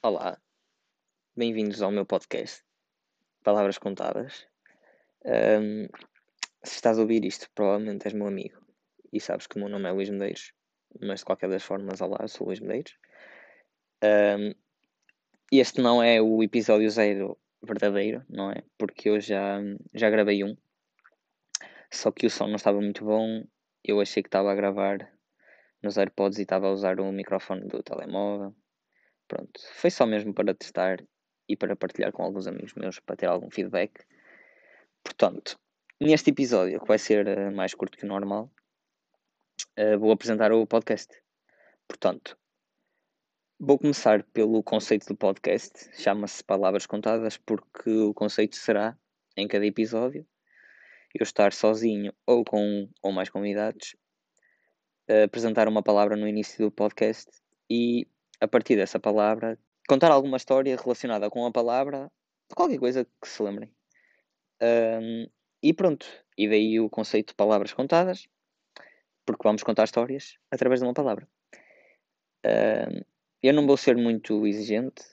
Olá, bem-vindos ao meu podcast Palavras Contadas. Um, se estás a ouvir isto, provavelmente és meu amigo e sabes que o meu nome é Luís Medeiros, mas de qualquer das formas, olá, sou Luís Medeiros. Um, este não é o episódio zero verdadeiro, não é? Porque eu já, já gravei um, só que o som não estava muito bom. Eu achei que estava a gravar nos AirPods e estava a usar o microfone do telemóvel Pronto, foi só mesmo para testar e para partilhar com alguns amigos meus para ter algum feedback. Portanto, neste episódio, que vai ser uh, mais curto que o normal, uh, vou apresentar o podcast. Portanto, vou começar pelo conceito do podcast, chama-se Palavras Contadas, porque o conceito será, em cada episódio, eu estar sozinho ou com um ou mais convidados, apresentar uma palavra no início do podcast e a partir dessa palavra, contar alguma história relacionada com a palavra, qualquer coisa que se lembrem. Um, e pronto, e daí o conceito de palavras contadas, porque vamos contar histórias através de uma palavra. Um, eu não vou ser muito exigente,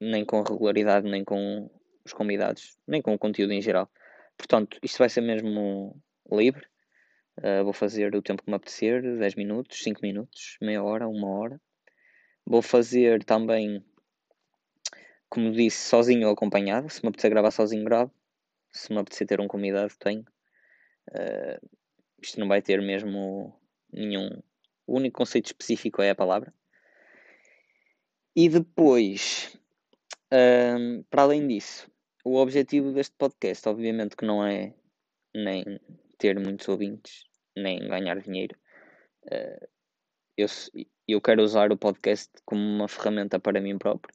nem com regularidade, nem com os convidados, nem com o conteúdo em geral. Portanto, isto vai ser mesmo livre. Uh, vou fazer o tempo que me apetecer, 10 minutos, 5 minutos, meia hora, uma hora. Vou fazer também, como disse, sozinho ou acompanhado. Se me apetecer gravar sozinho, gravo. Se me apetecer ter um convidado, tenho. Uh, isto não vai ter mesmo nenhum. O único conceito específico é a palavra. E depois, uh, para além disso, o objetivo deste podcast, obviamente, que não é nem ter muitos ouvintes, nem ganhar dinheiro. Uh, eu, eu quero usar o podcast como uma ferramenta para mim próprio,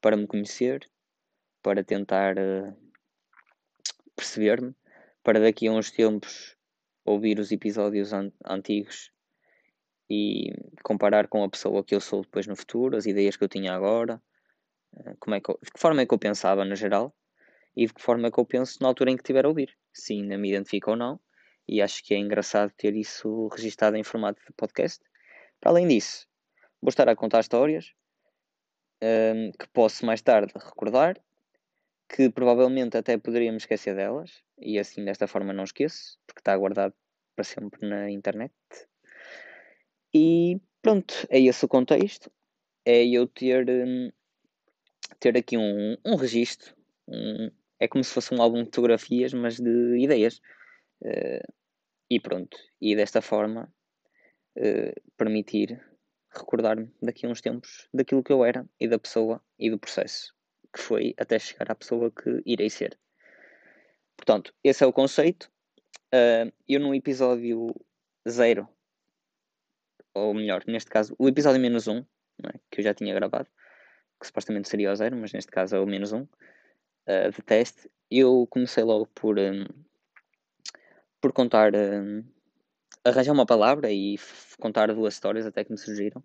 para me conhecer, para tentar uh, perceber-me, para daqui a uns tempos ouvir os episódios an antigos e comparar com a pessoa que eu sou depois no futuro, as ideias que eu tinha agora, uh, como é que eu, de que forma é que eu pensava no geral e de que forma que eu penso na altura em que estiver a ouvir, se ainda me identifica ou não. E acho que é engraçado ter isso registado em formato de podcast para além disso, vou estar a contar histórias um, que posso mais tarde recordar, que provavelmente até poderia me esquecer delas, e assim desta forma não esqueço, porque está guardado para sempre na internet. E pronto, é esse o contexto. É eu ter, um, ter aqui um, um registro. Um, é como se fosse um álbum de fotografias, mas de ideias. Uh, e pronto. E desta forma eh, permitir recordar-me daqui a uns tempos daquilo que eu era e da pessoa e do processo que foi até chegar à pessoa que irei ser. Portanto, esse é o conceito. Uh, eu no episódio zero, ou melhor, neste caso, o episódio menos um, é? que eu já tinha gravado, que supostamente seria o zero, mas neste caso é o menos um, uh, de teste, eu comecei logo por, um, por contar um, arranjar uma palavra e contar duas histórias até que me surgiram,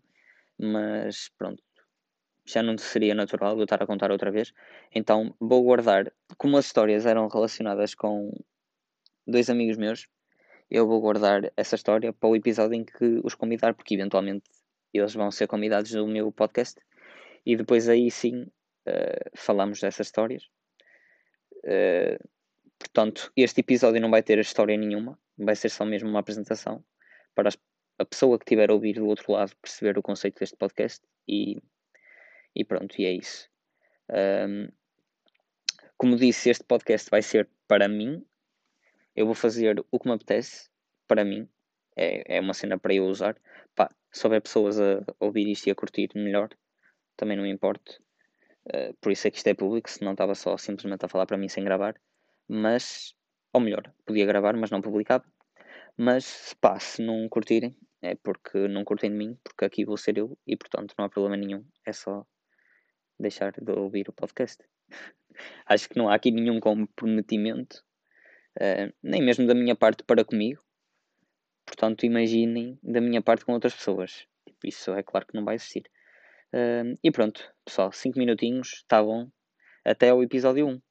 mas pronto, já não seria natural eu estar a contar outra vez. Então vou guardar, como as histórias eram relacionadas com dois amigos meus, eu vou guardar essa história para o episódio em que os convidar, porque eventualmente eles vão ser convidados no meu podcast e depois aí sim uh, falamos dessas histórias. Uh, portanto, este episódio não vai ter história nenhuma, vai ser só mesmo uma apresentação para as, a pessoa que estiver a ouvir do outro lado perceber o conceito deste podcast e, e pronto, e é isso. Um, como disse, este podcast vai ser para mim. Eu vou fazer o que me apetece para mim. É, é uma cena para eu usar. Pá, se houver pessoas a ouvir isto e a curtir, melhor. Também não me importa. Uh, por isso é que isto é público, se não estava só simplesmente a falar para mim sem gravar. Mas ou melhor, podia gravar, mas não publicava. Mas pá, se não curtirem, é porque não curtem de mim, porque aqui vou ser eu e portanto não há problema nenhum. É só deixar de ouvir o podcast. Acho que não há aqui nenhum comprometimento, uh, nem mesmo da minha parte para comigo. Portanto, imaginem da minha parte com outras pessoas. Tipo, isso é claro que não vai existir. Uh, e pronto, pessoal, 5 minutinhos, está bom. Até o episódio 1.